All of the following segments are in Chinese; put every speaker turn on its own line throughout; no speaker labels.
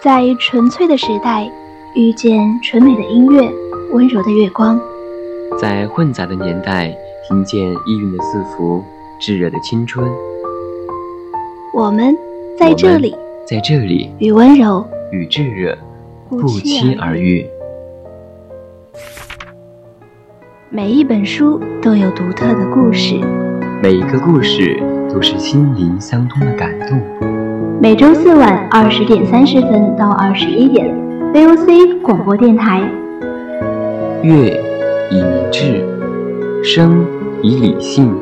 在纯粹的时代，遇见纯美的音乐，温柔的月光；
在混杂的年代，听见意蕴的四伏，炙热的青春。
我们在这里，
在这里，
与温柔
与炙热不期而遇。
每一本书都有独特的故事，
每一个故事都是心灵相通的感动。
每周四晚二十点三十分到二十一点，VOC 广播电台。
月以明志，声以理性，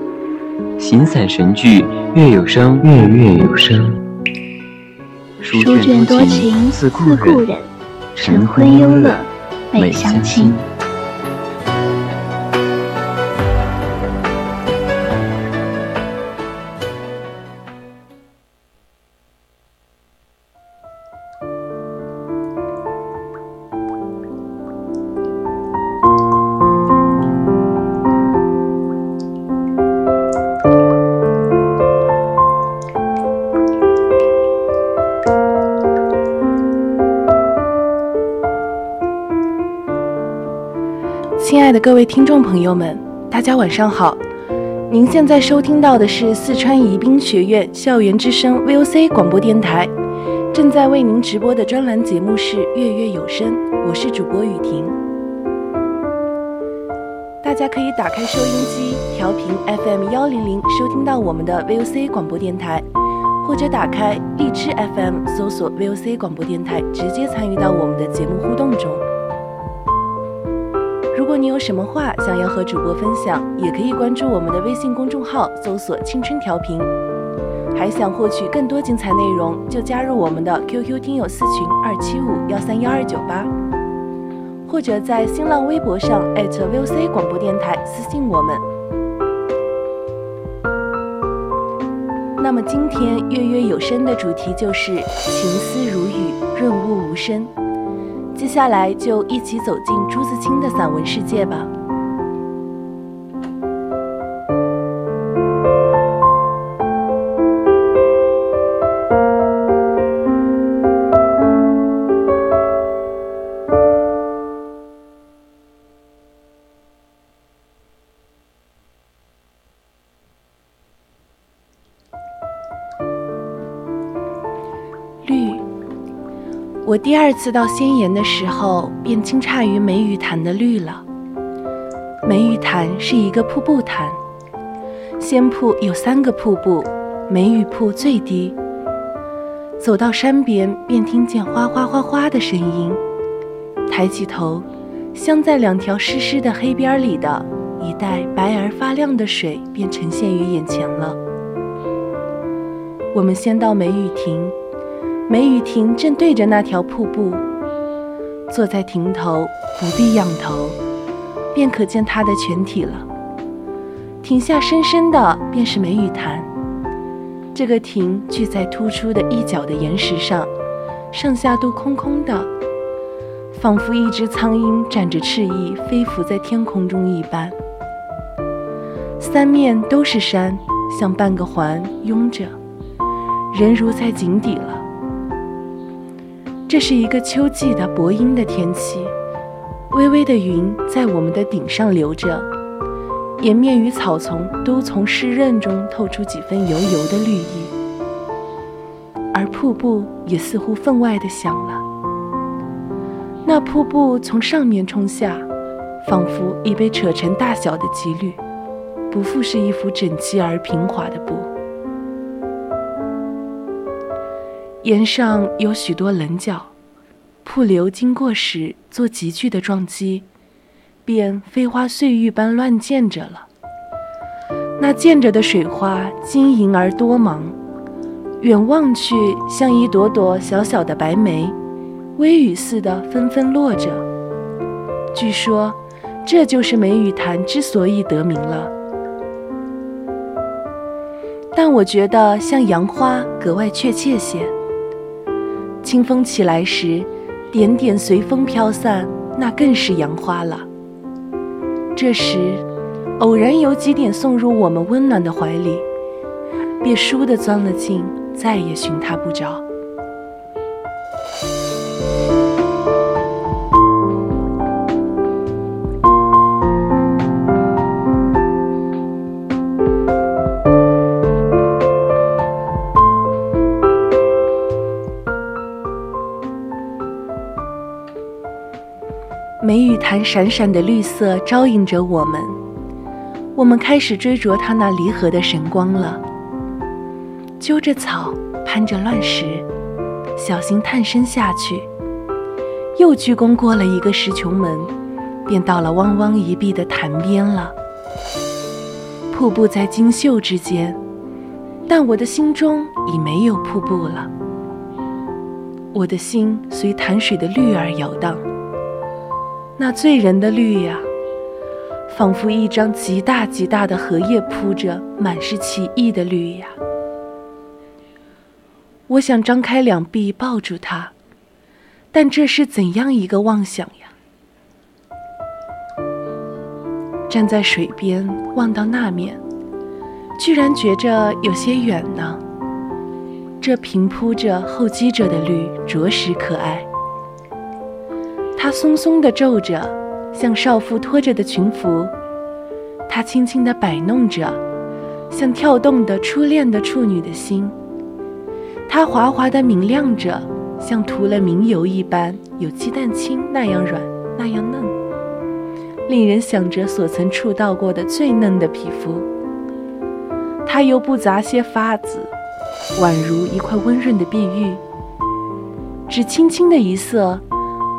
形散神聚，月有声，
月
月有声。
书卷多情似故人，晨昏忧乐美相亲。
亲爱的各位听众朋友们，大家晚上好！您现在收听到的是四川宜宾学院校园之声 VOC 广播电台，正在为您直播的专栏节目是《月月有声》，我是主播雨婷。大家可以打开收音机调频 FM 幺零零，收听到我们的 VOC 广播电台，或者打开荔枝 FM 搜索 VOC 广播电台，直接参与到我们的节目互动中。你有什么话想要和主播分享，也可以关注我们的微信公众号，搜索“青春调频”。还想获取更多精彩内容，就加入我们的 QQ 听友四群二七五幺三幺二九八，或者在新浪微博上 @VOC 广播电台私信我们。那么今天月月有声的主题就是“情思如雨，润物无声”。接下来就一起走进朱自清的散文世界吧。我第二次到仙岩的时候，便惊诧于梅雨潭的绿了。梅雨潭是一个瀑布潭，仙瀑有三个瀑布，梅雨瀑最低。走到山边，便听见哗哗哗哗的声音。抬起头，镶在两条湿湿的黑边里的一带白而发亮的水，便呈现于眼前了。我们先到梅雨亭。梅雨亭正对着那条瀑布，坐在亭头，不必仰头，便可见它的全体了。亭下深深的，便是梅雨潭。这个亭聚在突出的一角的岩石上，上下都空空的，仿佛一只苍鹰展着翅翼飞浮在天空中一般。三面都是山，像半个环拥着，人如在井底了。这是一个秋季的薄阴的天气，微微的云在我们的顶上流着，岩面与草丛都从湿润中透出几分油油的绿意，而瀑布也似乎分外的响了。那瀑布从上面冲下，仿佛已被扯成大小的几缕，不复是一幅整齐而平滑的布。岩上有许多棱角，瀑流经过时做急剧的撞击，便飞花碎玉般乱溅着了。那溅着的水花晶莹而多芒，远望去像一朵朵小小的白梅，微雨似的纷纷落着。据说，这就是梅雨潭之所以得名了。但我觉得像杨花格外确切些。清风起来时，点点随风飘散，那更是杨花了。这时，偶然有几点送入我们温暖的怀里，便倏地钻了进，再也寻他不着。闪闪的绿色招引着我们，我们开始追逐它那离合的神光了。揪着草，攀着乱石，小心探身下去，又鞠躬过了一个石穹门，便到了汪汪一碧的潭边了。瀑布在金秀之间，但我的心中已没有瀑布了。我的心随潭水的绿而摇荡，那醉人的绿呀，仿佛一张极大极大的荷叶铺着，满是奇异的绿呀。我想张开两臂抱住它，但这是怎样一个妄想呀！站在水边望到那面，居然觉着有些远呢。这平铺着、厚积着的绿着实可爱。它松松地皱着，像少妇拖着的裙服；它轻轻地摆弄着，像跳动的初恋的处女的心。它滑滑的明亮着，像涂了明油一般，有鸡蛋清那样软，那样嫩，令人想着所曾触到过的最嫩的皮肤。它又不杂些发紫，宛如一块温润的碧玉，只轻轻的一色，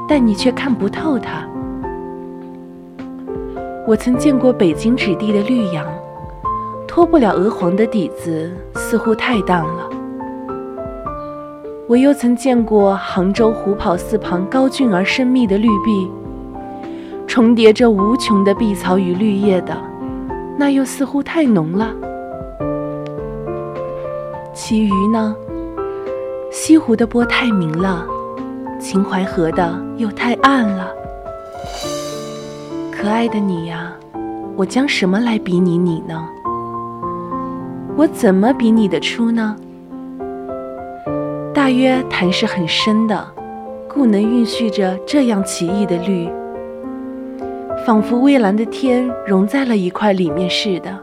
但你却看不透它。我曾见过北京纸地的绿杨，脱不了鹅黄的底子，似乎太淡了。我又曾见过杭州虎跑寺旁高峻而深密的绿壁，重叠着无穷的碧草与绿叶的，那又似乎太浓了。其余呢？西湖的波太明了，秦淮河的又太暗了。可爱的你呀，我将什么来比拟你呢？我怎么比拟得出呢？大约潭是很深的，故能蕴蓄着这样奇异的绿，仿佛蔚蓝的天融在了一块里面似的，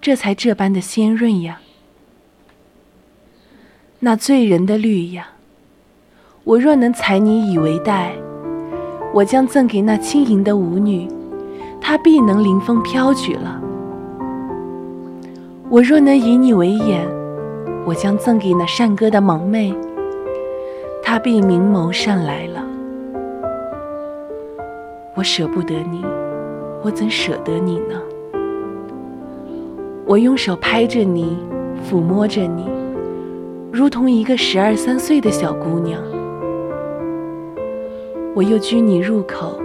这才这般的鲜润呀。那醉人的绿呀，我若能采你以为带，我将赠给那轻盈的舞女，她必能临风飘举了。我若能以你为眼。我将赠给那善歌的盲妹，她必明眸善来了。我舍不得你，我怎舍得你呢？我用手拍着你，抚摸着你，如同一个十二三岁的小姑娘。我又拘你入口，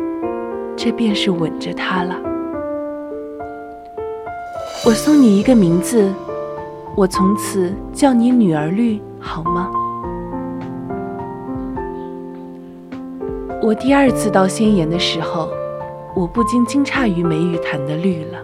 这便是吻着她了。我送你一个名字。我从此叫你女儿绿，好吗？我第二次到仙岩的时候，我不禁惊诧于梅雨潭的绿了。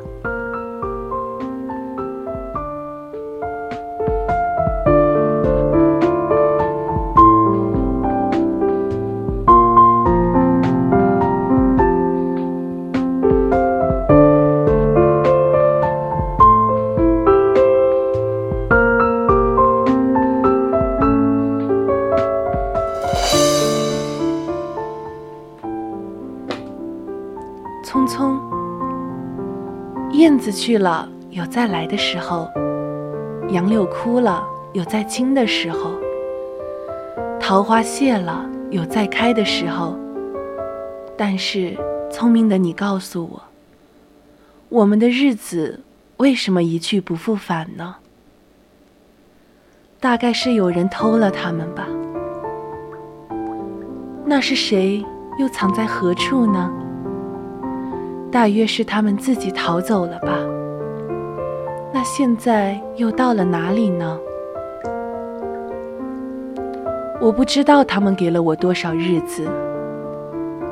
去了，有再来的时候；杨柳枯了，有再青的时候；桃花谢了，有再开的时候。但是，聪明的你告诉我，我们的日子为什么一去不复返呢？大概是有人偷了他们吧？那是谁？又藏在何处呢？大约是他们自己逃走了吧？那现在又到了哪里呢？我不知道他们给了我多少日子，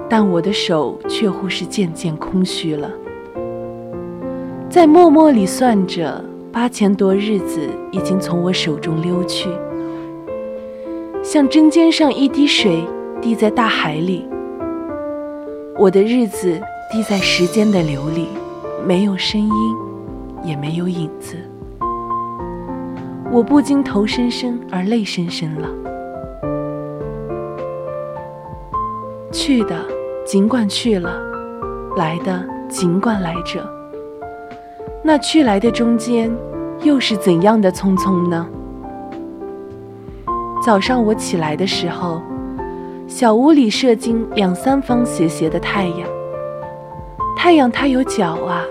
但我的手却乎是渐渐空虚了。在默默里算着，八千多日子已经从我手中溜去，像针尖上一滴水滴在大海里。我的日子。滴在时间的流里，没有声音，也没有影子。我不禁头深深而泪深深了。去的尽管去了，来的尽管来着。那去来的中间，又是怎样的匆匆呢？早上我起来的时候，小屋里射进两三方斜斜的太阳。太阳它有脚啊，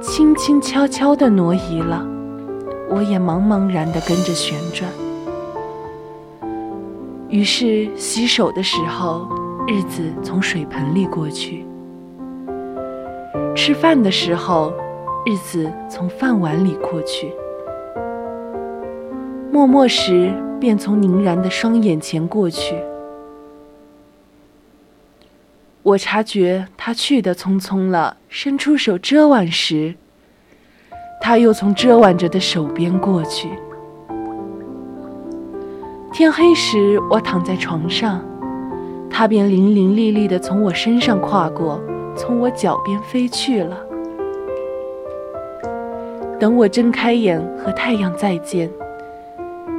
轻轻悄悄地挪移了，我也茫茫然地跟着旋转。于是洗手的时候，日子从水盆里过去；吃饭的时候，日子从饭碗里过去；默默时，便从凝然的双眼前过去。我察觉他去的匆匆了，伸出手遮挽时，他又从遮挽着的手边过去。天黑时，我躺在床上，他便伶伶俐俐地从我身上跨过，从我脚边飞去了。等我睁开眼和太阳再见，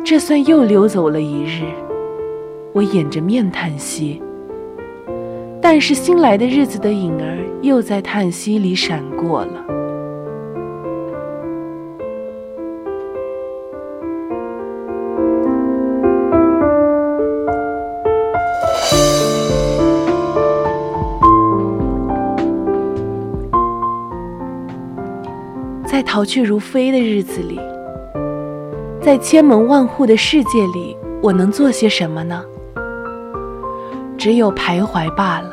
这算又溜走了一日。我掩着面叹息。但是新来的日子的影儿又在叹息里闪过了。在逃去如飞的日子里，在千门万户的世界里，我能做些什么呢？只有徘徊罢了，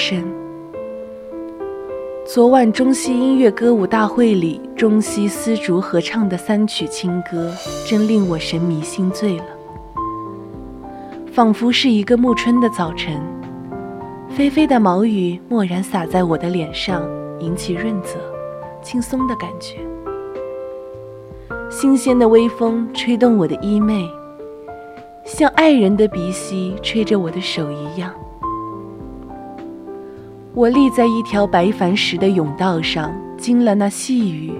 歌声。昨晚中西音乐歌舞大会里，中西丝竹合唱的三曲清歌，真令我神迷心醉了。仿佛是一个暮春的早晨，霏霏的毛雨蓦然洒在我的脸上，引起润泽、轻松的感觉。新鲜的微风吹动我的衣袂，像爱人的鼻息吹着我的手一样。我立在一条白矾石的甬道上，经了那细雨，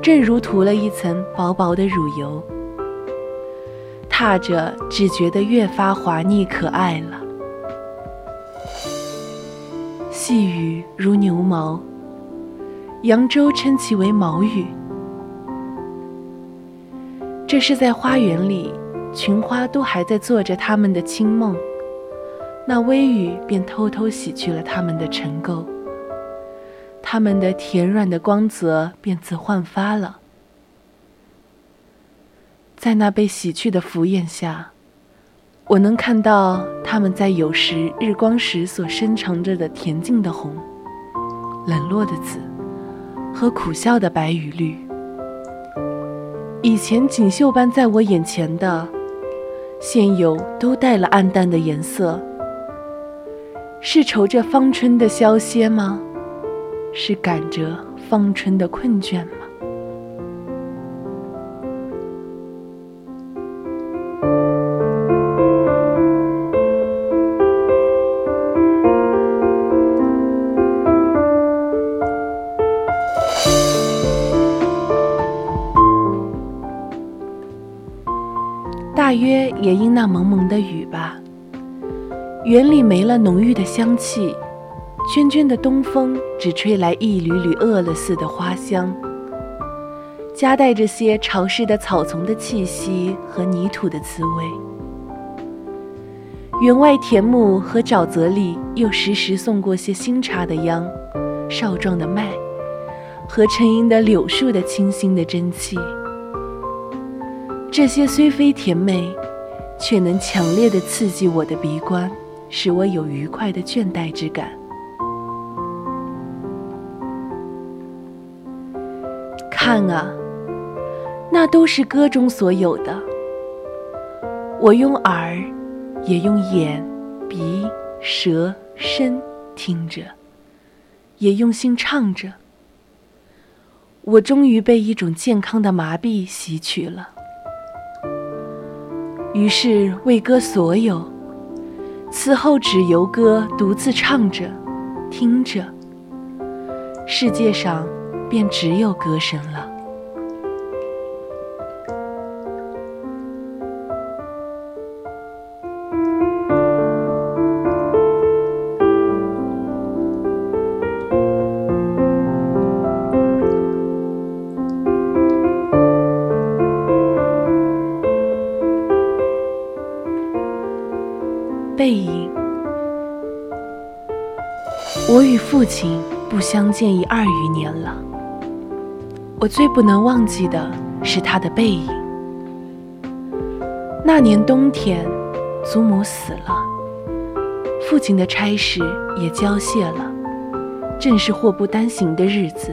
正如涂了一层薄薄的乳油。踏着，只觉得越发滑腻可爱了。细雨如牛毛，扬州称其为毛雨。这是在花园里，群花都还在做着他们的清梦。那微雨便偷偷洗去了他们的尘垢，他们的甜软的光泽便自焕发了。在那被洗去的浮眼下，我能看到他们在有时日光时所深藏着的恬静的红、冷落的紫和苦笑的白与绿。以前锦绣般在我眼前的，现有都带了暗淡的颜色。是愁着芳春的消歇吗？是赶着芳春的困倦吗？大约也因那蒙蒙的雨吧。园里没了浓郁的香气，涓涓的东风只吹来一缕缕饿了似的花香，夹带着些潮湿的草丛的气息和泥土的滋味。园外田亩和沼泽里又时时送过些新插的秧、少壮的麦和成荫的柳树的清新的真气。这些虽非甜美，却能强烈的刺激我的鼻关。使我有愉快的倦怠之感。看啊，那都是歌中所有的。我用耳，也用眼、鼻、舌、身听着，也用心唱着。我终于被一种健康的麻痹吸取了。于是为歌所有。此后只由歌独自唱着，听着，世界上便只有歌声了。不相见已二余年了。我最不能忘记的是他的背影。那年冬天，祖母死了，父亲的差事也交卸了，正是祸不单行的日子。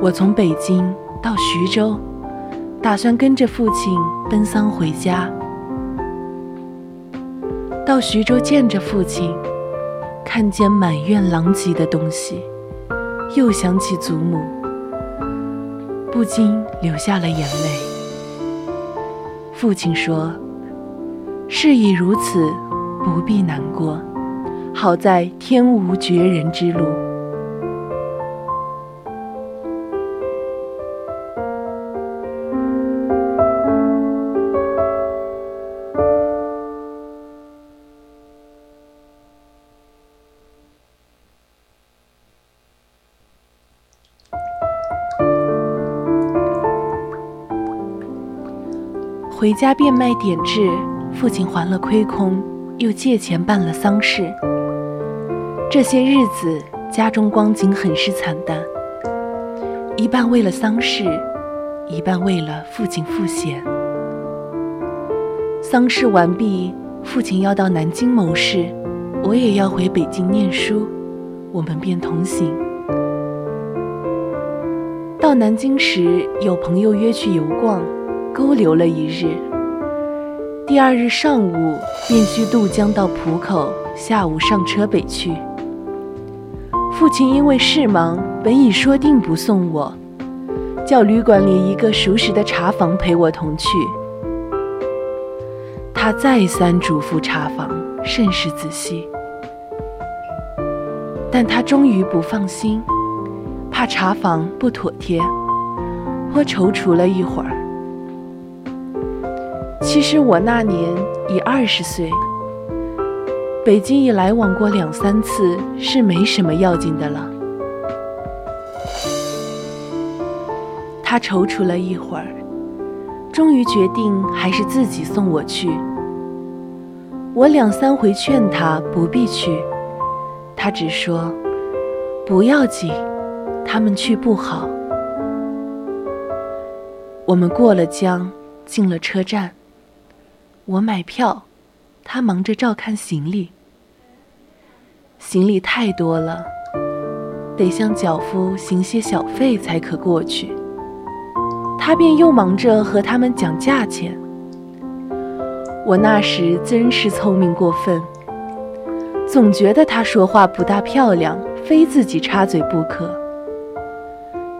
我从北京到徐州，打算跟着父亲奔丧回家。到徐州见着父亲，看见满院狼藉的东西，又想起祖母，不禁流下了眼泪。父亲说：“事已如此，不必难过，好在天无绝人之路。”回家变卖点痣，父亲还了亏空，又借钱办了丧事。这些日子，家中光景很是惨淡，一半为了丧事，一半为了父亲赋闲。丧事完毕，父亲要到南京谋事，我也要回北京念书，我们便同行。到南京时，有朋友约去游逛。勾留了一日，第二日上午便需渡江到浦口，下午上车北去。父亲因为事忙，本已说定不送我，叫旅馆里一个熟识的茶房陪我同去。他再三嘱咐茶房甚是仔细，但他终于不放心，怕茶房不妥帖，颇踌躇了一会儿。其实我那年已二十岁，北京已来往过两三次，是没什么要紧的了。他踌躇了一会儿，终于决定还是自己送我去。我两三回劝他不必去，他只说不要紧，他们去不好。我们过了江，进了车站。我买票，他忙着照看行李。行李太多了，得向脚夫行些小费才可过去。他便又忙着和他们讲价钱。我那时真是聪明过分，总觉得他说话不大漂亮，非自己插嘴不可。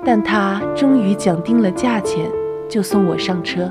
但他终于讲定了价钱，就送我上车。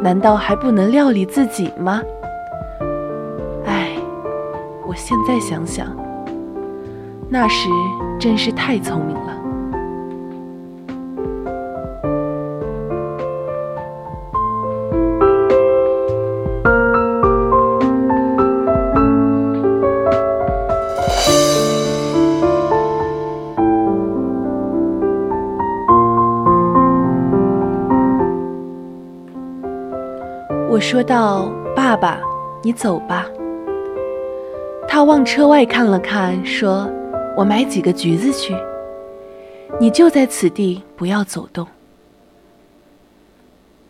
难道还不能料理自己吗？唉，我现在想想，那时真是太聪明了。说道：“爸爸，你走吧。”他往车外看了看，说：“我买几个橘子去。你就在此地，不要走动。”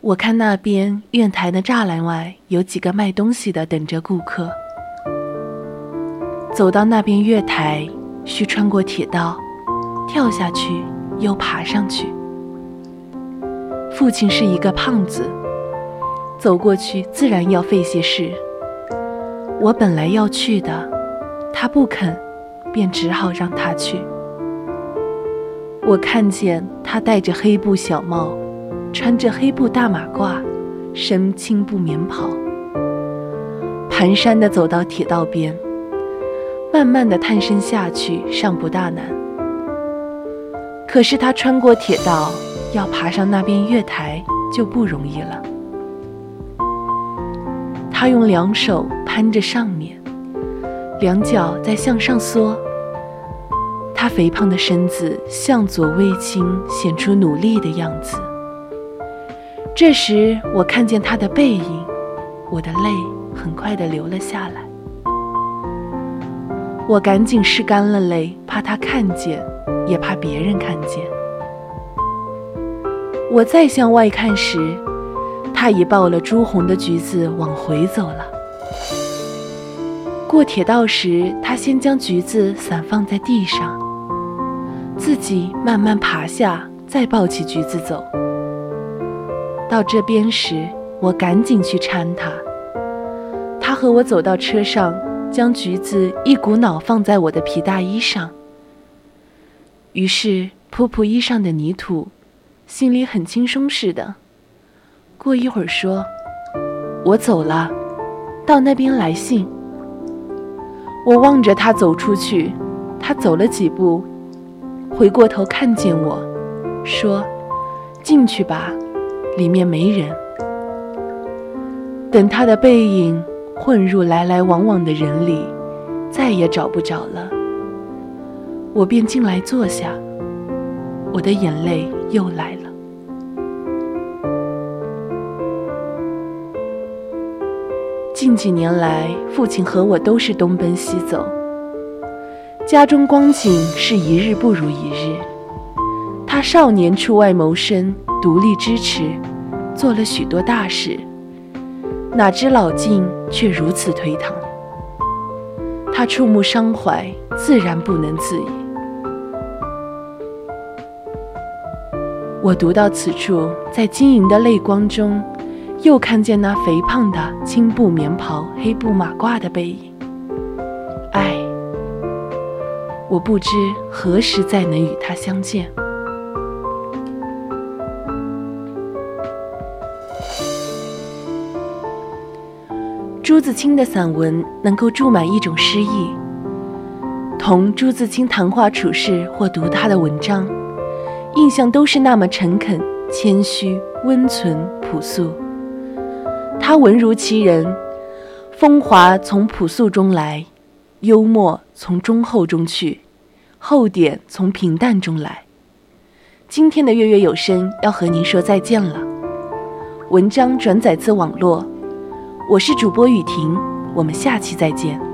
我看那边院台的栅栏外有几个卖东西的等着顾客。走到那边月台，需穿过铁道，跳下去又爬上去。父亲是一个胖子。走过去自然要费些事。我本来要去的，他不肯，便只好让他去。我看见他戴着黑布小帽，穿着黑布大马褂，身青布棉袍，蹒跚地走到铁道边，慢慢地探身下去尚不大难。可是他穿过铁道，要爬上那边月台就不容易了。他用两手攀着上面，两脚在向上缩。他肥胖的身子向左微倾，显出努力的样子。这时我看见他的背影，我的泪很快的流了下来。我赶紧拭干了泪，怕他看见，也怕别人看见。我再向外看时。他已抱了朱红的橘子往回走了。过铁道时，他先将橘子散放在地上，自己慢慢爬下，再抱起橘子走。到这边时，我赶紧去搀他。他和我走到车上，将橘子一股脑放在我的皮大衣上。于是扑扑衣上的泥土，心里很轻松似的。过一会儿说：“我走了，到那边来信。”我望着他走出去，他走了几步，回过头看见我，说：“进去吧，里面没人。”等他的背影混入来来往往的人里，再也找不着了。我便进来坐下，我的眼泪又来近几年来，父亲和我都是东奔西走，家中光景是一日不如一日。他少年出外谋生，独立支持，做了许多大事，哪知老境却如此颓唐。他触目伤怀，自然不能自已。我读到此处，在晶莹的泪光中。又看见那肥胖的青布棉袍、黑布马褂的背影，唉，我不知何时再能与他相见。朱自清的散文能够注满一种诗意，同朱自清谈话处事或读他的文章，印象都是那么诚恳、谦虚、温存、朴素。他文如其人，风华从朴素中来，幽默从忠厚中去，厚点从平淡中来。今天的月月有声要和您说再见了。文章转载自网络，我是主播雨婷，我们下期再见。